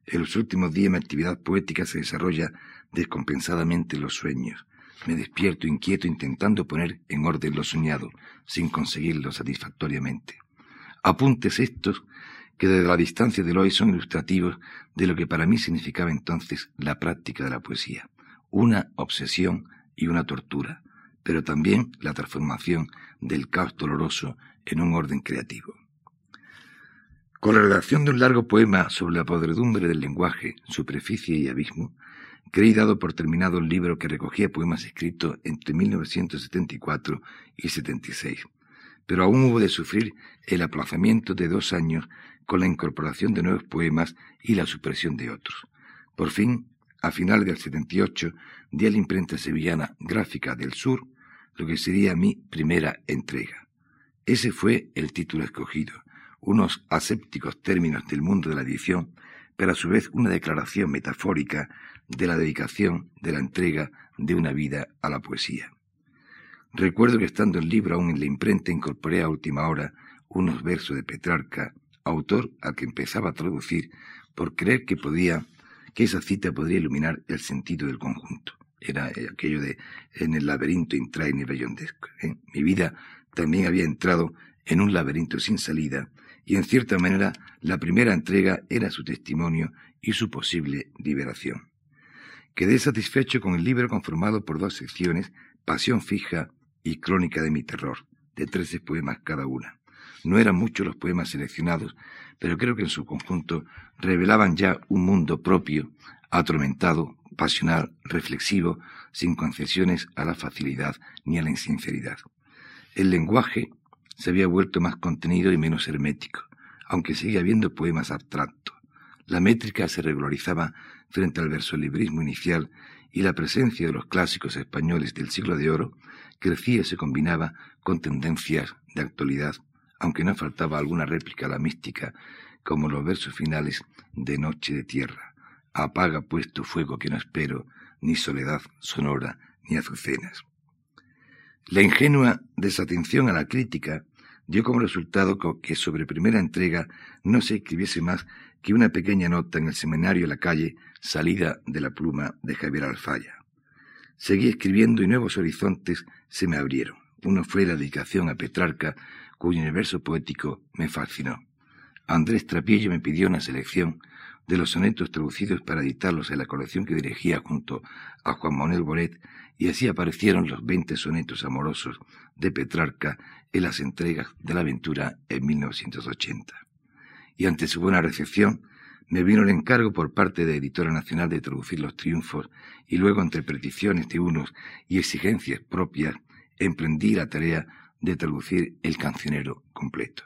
En los últimos días mi actividad poética se desarrolla descompensadamente en los sueños. Me despierto inquieto intentando poner en orden lo soñado, sin conseguirlo satisfactoriamente. Apuntes estos que desde la distancia del hoy son ilustrativos de lo que para mí significaba entonces la práctica de la poesía, una obsesión y una tortura, pero también la transformación del caos doloroso en un orden creativo. Con la redacción de un largo poema sobre la podredumbre del lenguaje, superficie y abismo, creí dado por terminado el libro que recogía poemas escritos entre 1974 y 76 pero aún hubo de sufrir el aplazamiento de dos años con la incorporación de nuevos poemas y la supresión de otros. Por fin, a finales del 78, di a la imprenta sevillana Gráfica del Sur lo que sería mi primera entrega. Ese fue el título escogido, unos asépticos términos del mundo de la edición, pero a su vez una declaración metafórica de la dedicación de la entrega de una vida a la poesía. Recuerdo que estando el libro aún en la imprenta incorporé a última hora unos versos de Petrarca, autor al que empezaba a traducir por creer que podía, que esa cita podría iluminar el sentido del conjunto. Era aquello de en el laberinto intrae ni bellondesco. ¿eh? Mi vida también había entrado en un laberinto sin salida, y en cierta manera la primera entrega era su testimonio y su posible liberación. Quedé satisfecho con el libro conformado por dos secciones, Pasión fija y Crónica de mi terror, de trece poemas cada una. No eran muchos los poemas seleccionados, pero creo que en su conjunto revelaban ya un mundo propio, atormentado, pasional, reflexivo, sin concesiones a la facilidad ni a la insinceridad. El lenguaje se había vuelto más contenido y menos hermético, aunque seguía habiendo poemas abstractos. La métrica se regularizaba frente al versolibrismo inicial y la presencia de los clásicos españoles del siglo de oro crecía y se combinaba con tendencias de actualidad, aunque no faltaba alguna réplica a la mística, como los versos finales de Noche de Tierra. Apaga puesto fuego que no espero, ni soledad sonora, ni azucenas. La ingenua desatención a la crítica dio como resultado que sobre primera entrega no se escribiese más que una pequeña nota en el seminario La Calle, salida de la pluma de Javier Alfaya. Seguí escribiendo y nuevos horizontes se me abrieron. Uno fue la dedicación a Petrarca, cuyo universo poético me fascinó. Andrés Trapillo me pidió una selección de los sonetos traducidos para editarlos en la colección que dirigía junto a Juan Manuel Bonet, y así aparecieron los veinte sonetos amorosos de Petrarca en las entregas de la aventura en 1980 y ante su buena recepción me vino el encargo por parte de Editora Nacional de traducir los triunfos y luego entre peticiones de unos y exigencias propias emprendí la tarea de traducir el cancionero completo.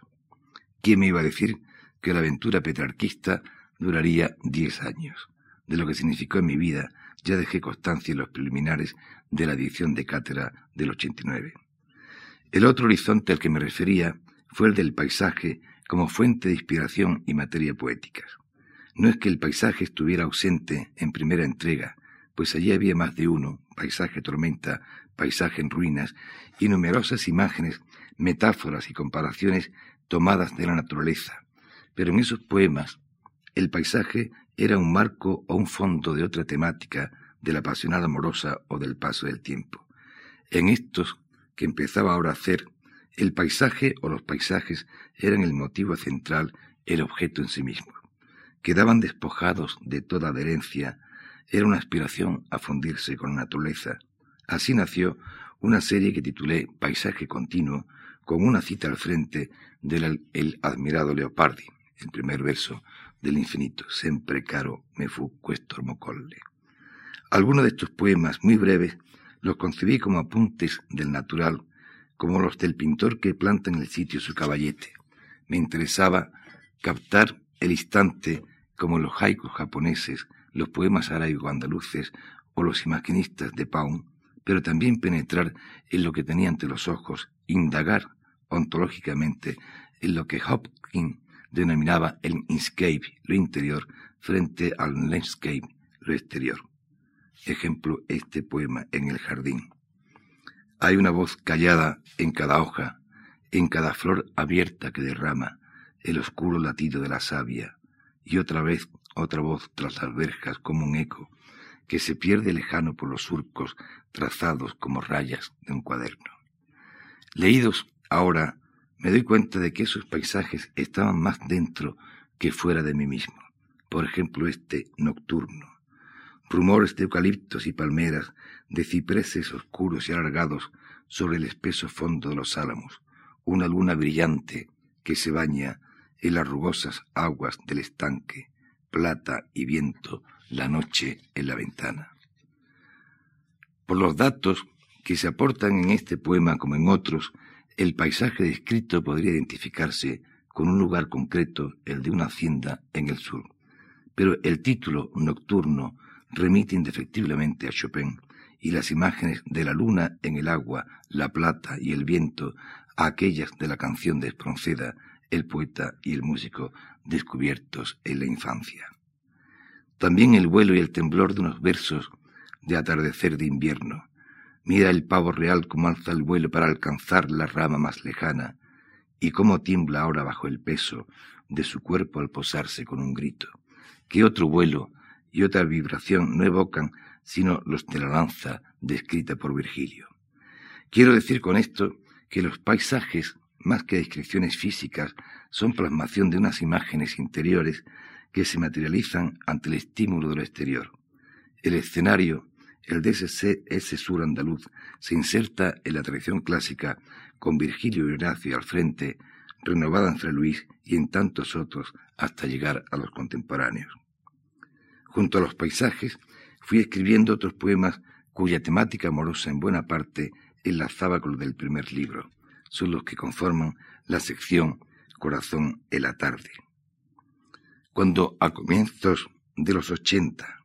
¿Quién me iba a decir que la aventura petrarquista duraría diez años? De lo que significó en mi vida ya dejé constancia en los preliminares de la edición de cátedra del 89. El otro horizonte al que me refería fue el del paisaje como fuente de inspiración y materia poética. No es que el paisaje estuviera ausente en primera entrega, pues allí había más de uno, paisaje tormenta, paisaje en ruinas, y numerosas imágenes, metáforas y comparaciones tomadas de la naturaleza. Pero en esos poemas, el paisaje era un marco o un fondo de otra temática, de la apasionada amorosa o del paso del tiempo. En estos, que empezaba ahora a hacer, el paisaje o los paisajes eran el motivo central, el objeto en sí mismo. Quedaban despojados de toda adherencia, era una aspiración a fundirse con la naturaleza. Así nació una serie que titulé Paisaje Continuo, con una cita al frente del el admirado Leopardi, el primer verso del infinito, sempre caro me fu questo mocolle. Algunos de estos poemas, muy breves, los concebí como apuntes del natural como los del pintor que planta en el sitio su caballete. Me interesaba captar el instante como los haikus japoneses, los poemas árabes andaluces o los imaginistas de Paun, pero también penetrar en lo que tenía ante los ojos, indagar ontológicamente en lo que Hopkins denominaba el inscape, lo interior, frente al landscape, lo exterior. Ejemplo, este poema en el jardín. Hay una voz callada en cada hoja, en cada flor abierta que derrama el oscuro latido de la savia, y otra vez otra voz tras las verjas como un eco, que se pierde lejano por los surcos trazados como rayas de un cuaderno. Leídos ahora, me doy cuenta de que esos paisajes estaban más dentro que fuera de mí mismo. Por ejemplo, este nocturno. Rumores de eucaliptos y palmeras de cipreses oscuros y alargados sobre el espeso fondo de los álamos, una luna brillante que se baña en las rugosas aguas del estanque, plata y viento, la noche en la ventana. Por los datos que se aportan en este poema como en otros, el paisaje descrito podría identificarse con un lugar concreto, el de una hacienda en el sur. Pero el título nocturno remite indefectiblemente a Chopin, y las imágenes de la luna en el agua, la plata y el viento, a aquellas de la canción de Espronceda, el poeta y el músico descubiertos en la infancia. También el vuelo y el temblor de unos versos de atardecer de invierno. Mira el pavo real como alza el vuelo para alcanzar la rama más lejana, y cómo tiembla ahora bajo el peso de su cuerpo al posarse con un grito. ¿Qué otro vuelo y otra vibración no evocan sino los de la lanza descrita por Virgilio. Quiero decir con esto que los paisajes, más que descripciones físicas, son plasmación de unas imágenes interiores que se materializan ante el estímulo de lo exterior. El escenario, el ese, sur andaluz, se inserta en la tradición clásica con Virgilio y Horacio al frente, renovada entre Luis y en tantos otros hasta llegar a los contemporáneos. Junto a los paisajes fui escribiendo otros poemas cuya temática amorosa en buena parte enlazaba con lo del primer libro. Son los que conforman la sección Corazón en la tarde. Cuando a comienzos de los ochenta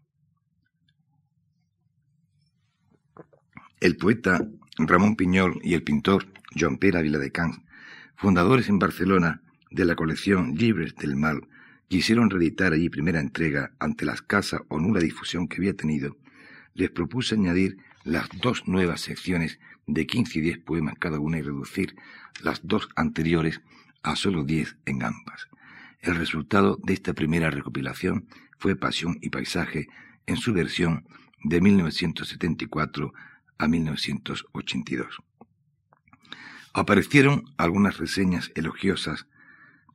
El poeta Ramón Piñol y el pintor Joan Pere Viladecans, fundadores en Barcelona de la colección Libres del Mal, quisieron reeditar allí primera entrega ante la escasa o nula difusión que había tenido, les propuse añadir las dos nuevas secciones de 15 y 10 poemas cada una y reducir las dos anteriores a solo 10 en ambas. El resultado de esta primera recopilación fue Pasión y Paisaje en su versión de 1974 a 1982. Aparecieron algunas reseñas elogiosas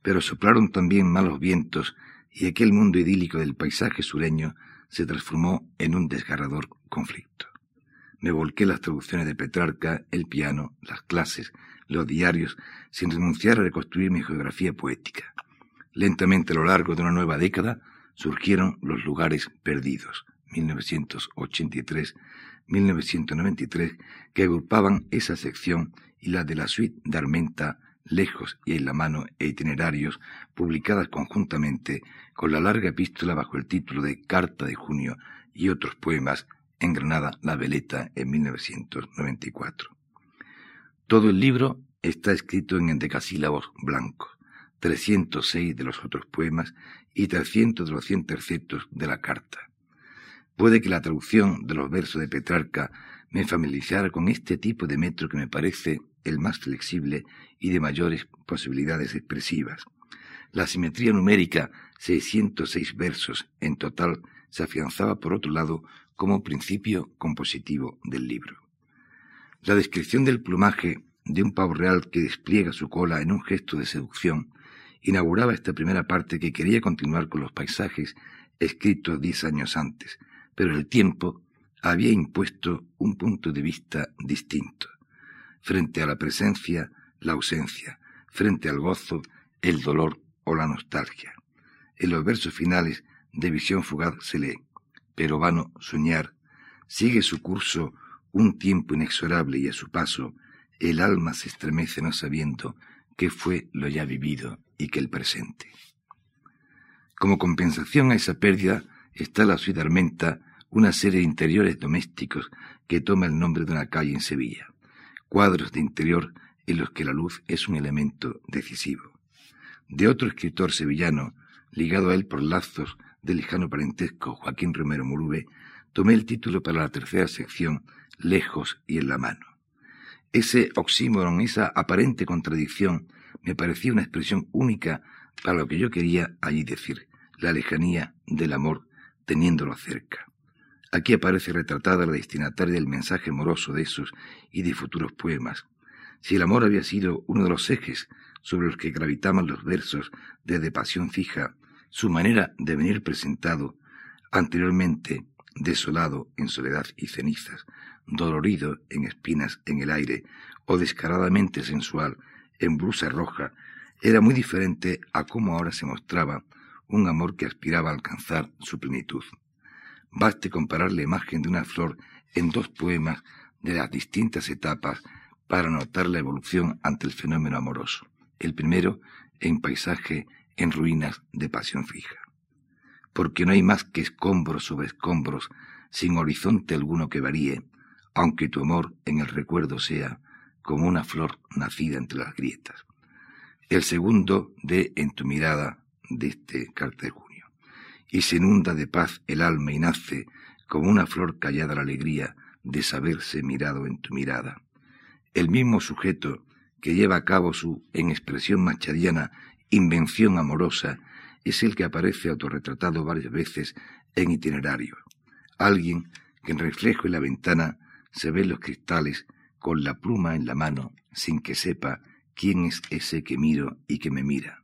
pero soplaron también malos vientos y aquel mundo idílico del paisaje sureño se transformó en un desgarrador conflicto. Me volqué las traducciones de Petrarca, el piano, las clases, los diarios, sin renunciar a reconstruir mi geografía poética. Lentamente a lo largo de una nueva década surgieron los lugares perdidos, 1983-1993, que agrupaban esa sección y la de la suite de Armenta lejos y en la mano e itinerarios publicadas conjuntamente con la larga epístola bajo el título de Carta de Junio y otros poemas en Granada La Veleta en 1994. Todo el libro está escrito en endecasílabos blancos, 306 de los otros poemas y 300 de los 100 tercetos de la carta. Puede que la traducción de los versos de Petrarca me familiarizara con este tipo de metro que me parece el más flexible y de mayores posibilidades expresivas. La simetría numérica, 606 versos en total, se afianzaba por otro lado como principio compositivo del libro. La descripción del plumaje de un pavo real que despliega su cola en un gesto de seducción inauguraba esta primera parte que quería continuar con los paisajes escritos diez años antes, pero el tiempo había impuesto un punto de vista distinto. Frente a la presencia, la ausencia. Frente al gozo, el dolor o la nostalgia. En los versos finales de Visión Fugaz se lee, pero vano soñar, sigue su curso un tiempo inexorable y a su paso el alma se estremece no sabiendo qué fue lo ya vivido y que el presente. Como compensación a esa pérdida está la suite Armenta, una serie de interiores domésticos que toma el nombre de una calle en Sevilla cuadros de interior en los que la luz es un elemento decisivo. De otro escritor sevillano, ligado a él por lazos de lejano parentesco, Joaquín Romero Murube, tomé el título para la tercera sección, Lejos y en la mano. Ese oxímoron, esa aparente contradicción, me parecía una expresión única para lo que yo quería allí decir, la lejanía del amor teniéndolo cerca. Aquí aparece retratada la destinataria del mensaje amoroso de esos y de futuros poemas. Si el amor había sido uno de los ejes sobre los que gravitaban los versos desde Pasión Fija, su manera de venir presentado, anteriormente desolado en soledad y cenizas, dolorido en espinas en el aire, o descaradamente sensual en blusa roja, era muy diferente a cómo ahora se mostraba un amor que aspiraba a alcanzar su plenitud. Baste comparar la imagen de una flor en dos poemas de las distintas etapas para notar la evolución ante el fenómeno amoroso. El primero en paisaje en ruinas de pasión fija. Porque no hay más que escombros sobre escombros, sin horizonte alguno que varíe, aunque tu amor en el recuerdo sea como una flor nacida entre las grietas. El segundo de En tu mirada de este cartel y se inunda de paz el alma y nace como una flor callada la alegría de saberse mirado en tu mirada. El mismo sujeto que lleva a cabo su, en expresión machadiana, invención amorosa, es el que aparece autorretratado varias veces en itinerario. Alguien que en reflejo en la ventana se ve los cristales con la pluma en la mano sin que sepa quién es ese que miro y que me mira.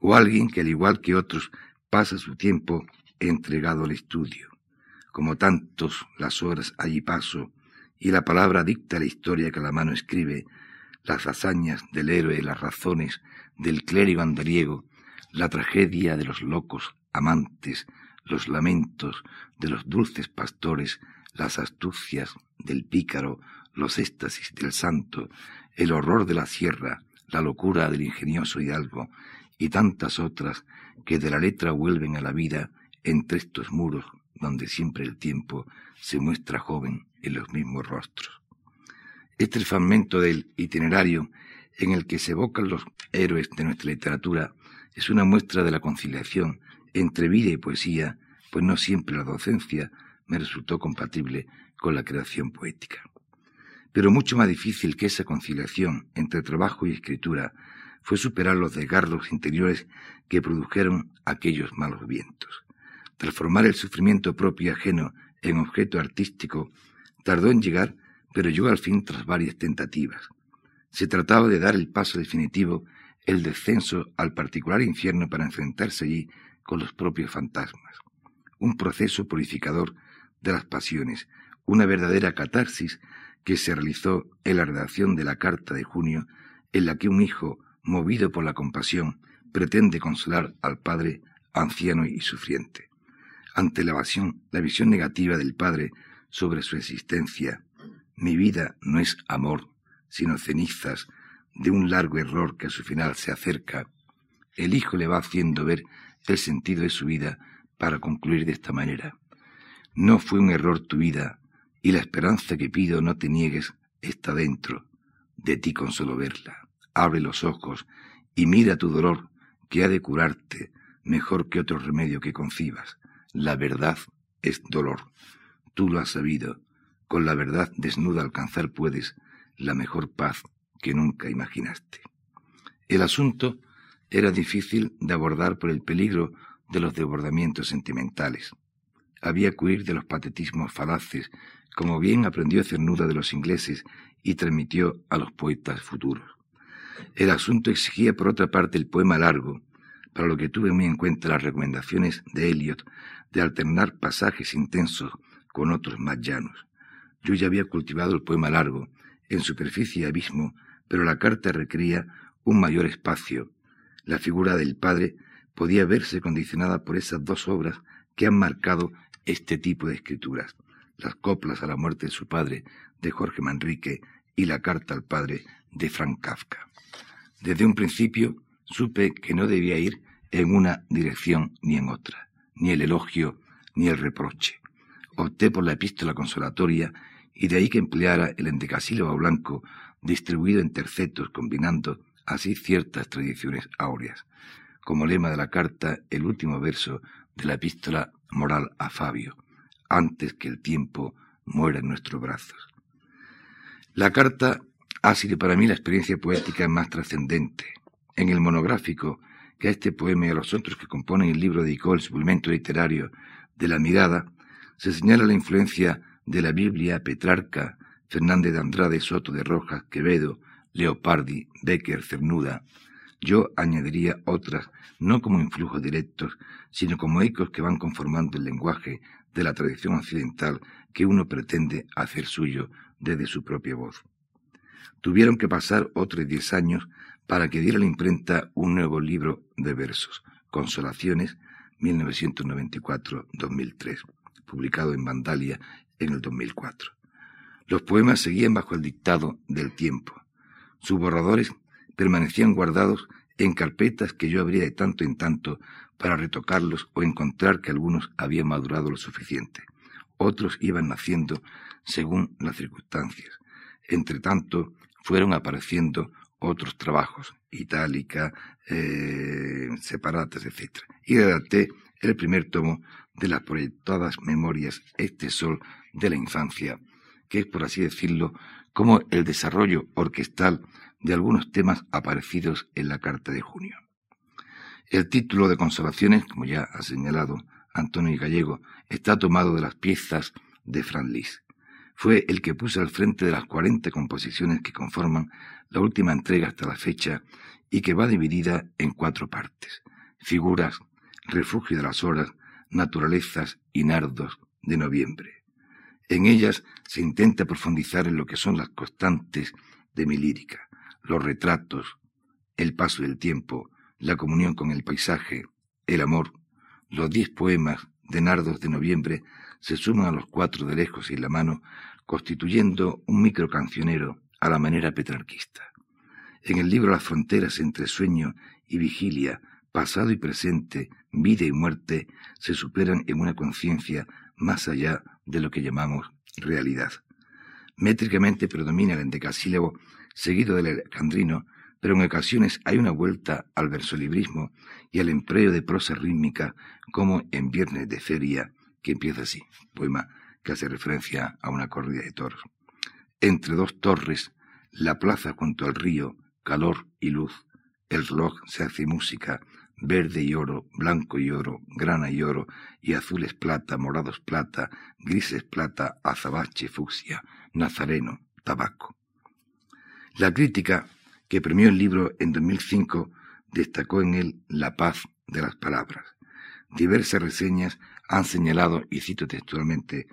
O alguien que al igual que otros pasa su tiempo entregado al estudio. Como tantos las horas allí paso, y la palabra dicta la historia que la mano escribe, las hazañas del héroe, las razones del clérigo andariego, la tragedia de los locos amantes, los lamentos de los dulces pastores, las astucias del pícaro, los éxtasis del santo, el horror de la sierra, la locura del ingenioso hidalgo y tantas otras que de la letra vuelven a la vida entre estos muros donde siempre el tiempo se muestra joven en los mismos rostros. Este fragmento del itinerario en el que se evocan los héroes de nuestra literatura es una muestra de la conciliación entre vida y poesía, pues no siempre la docencia me resultó compatible con la creación poética. Pero mucho más difícil que esa conciliación entre trabajo y escritura fue superar los desgarros interiores que produjeron aquellos malos vientos. Transformar el sufrimiento propio y ajeno en objeto artístico tardó en llegar, pero llegó al fin tras varias tentativas. Se trataba de dar el paso definitivo, el descenso al particular infierno para enfrentarse allí con los propios fantasmas. Un proceso purificador de las pasiones, una verdadera catarsis que se realizó en la redacción de la carta de junio, en la que un hijo, movido por la compasión, pretende consolar al padre anciano y sufriente. Ante la, la visión negativa del padre sobre su existencia, mi vida no es amor, sino cenizas de un largo error que a su final se acerca, el hijo le va haciendo ver el sentido de su vida para concluir de esta manera. No fue un error tu vida, y la esperanza que pido no te niegues está dentro de ti con solo verla. Abre los ojos y mira tu dolor, que ha de curarte mejor que otro remedio que concibas. La verdad es dolor. Tú lo has sabido. Con la verdad desnuda alcanzar puedes la mejor paz que nunca imaginaste. El asunto era difícil de abordar por el peligro de los desbordamientos sentimentales. Había que huir de los patetismos falaces, como bien aprendió Cernuda de los ingleses y transmitió a los poetas futuros. El asunto exigía, por otra parte, el poema largo, para lo que tuve muy en cuenta las recomendaciones de Eliot de alternar pasajes intensos con otros más llanos. Yo ya había cultivado el poema largo, en superficie y abismo, pero la carta requería un mayor espacio. La figura del padre podía verse condicionada por esas dos obras que han marcado este tipo de escrituras, las coplas a la muerte de su padre de Jorge Manrique y la carta al padre de Frank Kafka. Desde un principio supe que no debía ir en una dirección ni en otra, ni el elogio ni el reproche. Opté por la epístola consolatoria y de ahí que empleara el endecasílabo blanco distribuido en tercetos, combinando así ciertas tradiciones áureas. Como lema de la carta, el último verso de la epístola moral a Fabio, antes que el tiempo muera en nuestros brazos. La carta ha sido para mí la experiencia poética más trascendente. En el monográfico que a este poema y a los otros que componen el libro dedicó el suplemento literario de la mirada, se señala la influencia de la Biblia, Petrarca, Fernández de Andrade, Soto de Rojas, Quevedo, Leopardi, Becker, Cernuda. Yo añadiría otras, no como influjos directos, sino como ecos que van conformando el lenguaje de la tradición occidental que uno pretende hacer suyo desde su propia voz. Tuvieron que pasar otros diez años para que diera la imprenta un nuevo libro de versos, Consolaciones, 1994-2003, publicado en Vandalia en el 2004. Los poemas seguían bajo el dictado del tiempo. Sus borradores permanecían guardados en carpetas que yo abría de tanto en tanto para retocarlos o encontrar que algunos habían madurado lo suficiente. Otros iban naciendo según las circunstancias. Entre tanto, fueron apareciendo otros trabajos, itálica, eh, separatas, etc. Y redacté el primer tomo de las proyectadas memorias Este Sol de la infancia, que es, por así decirlo, como el desarrollo orquestal de algunos temas aparecidos en la Carta de Junio. El título de Consolaciones, como ya ha señalado Antonio Gallego, está tomado de las piezas de Fran Lis. Fue el que puse al frente de las 40 composiciones que conforman la última entrega hasta la fecha y que va dividida en cuatro partes. Figuras, refugio de las horas, naturalezas y nardos de noviembre. En ellas se intenta profundizar en lo que son las constantes de mi lírica, los retratos, el paso del tiempo, la comunión con el paisaje, el amor. Los diez poemas de Nardos de Noviembre se suman a los cuatro de lejos y la mano, constituyendo un microcancionero a la manera petrarquista. En el libro Las fronteras entre sueño y vigilia, pasado y presente, vida y muerte, se superan en una conciencia más allá de lo que llamamos realidad. Métricamente predomina el endecasílabo seguido del alejandrino, pero en ocasiones hay una vuelta al versolibrismo y al empleo de prosa rítmica, como en Viernes de Feria, que empieza así, poema que hace referencia a una corrida de toros. Entre dos torres, la plaza junto al río, calor y luz, el reloj se hace música, verde y oro, blanco y oro, grana y oro, y azules plata, morados plata, grises plata, azabache, fucsia, nazareno, tabaco. La crítica que premió el libro en 2005 destacó en él la paz de las palabras. Diversas reseñas han señalado, y cito textualmente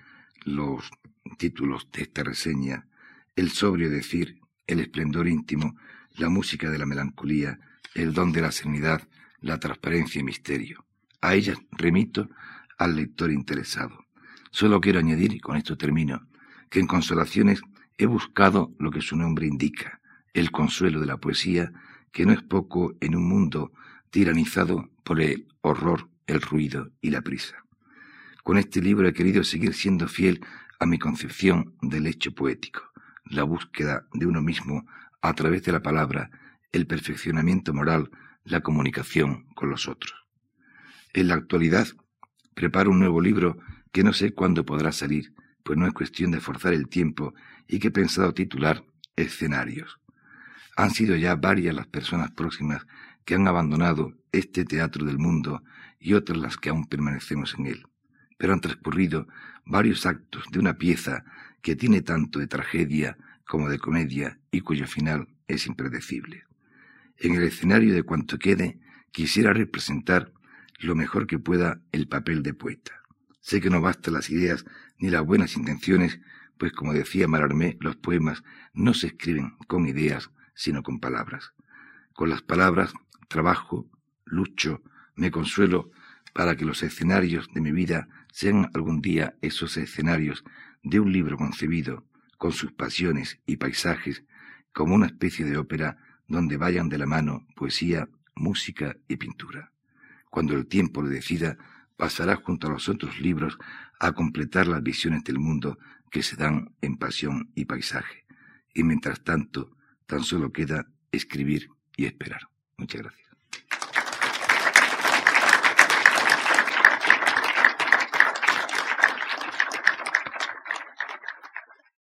los títulos de esta reseña, el sobrio decir, el esplendor íntimo, la música de la melancolía, el don de la serenidad, la transparencia y misterio. A ellas remito al lector interesado. Solo quiero añadir, y con esto termino, que en Consolaciones he buscado lo que su nombre indica, el consuelo de la poesía, que no es poco en un mundo tiranizado por el horror, el ruido y la prisa. Con este libro he querido seguir siendo fiel a mi concepción del hecho poético, la búsqueda de uno mismo a través de la palabra, el perfeccionamiento moral, la comunicación con los otros. En la actualidad preparo un nuevo libro que no sé cuándo podrá salir, pues no es cuestión de forzar el tiempo y que he pensado titular Escenarios. Han sido ya varias las personas próximas que han abandonado este teatro del mundo y otras las que aún permanecemos en él. Pero han transcurrido varios actos de una pieza que tiene tanto de tragedia como de comedia y cuyo final es impredecible. En el escenario de cuanto quede, quisiera representar lo mejor que pueda el papel de poeta. Sé que no bastan las ideas ni las buenas intenciones, pues como decía Malarmé, los poemas no se escriben con ideas, sino con palabras. Con las palabras trabajo, lucho, me consuelo para que los escenarios de mi vida sean algún día esos escenarios de un libro concebido con sus pasiones y paisajes como una especie de ópera donde vayan de la mano poesía, música y pintura. Cuando el tiempo lo decida, pasará junto a los otros libros a completar las visiones del mundo que se dan en pasión y paisaje. Y mientras tanto, tan solo queda escribir y esperar. Muchas gracias.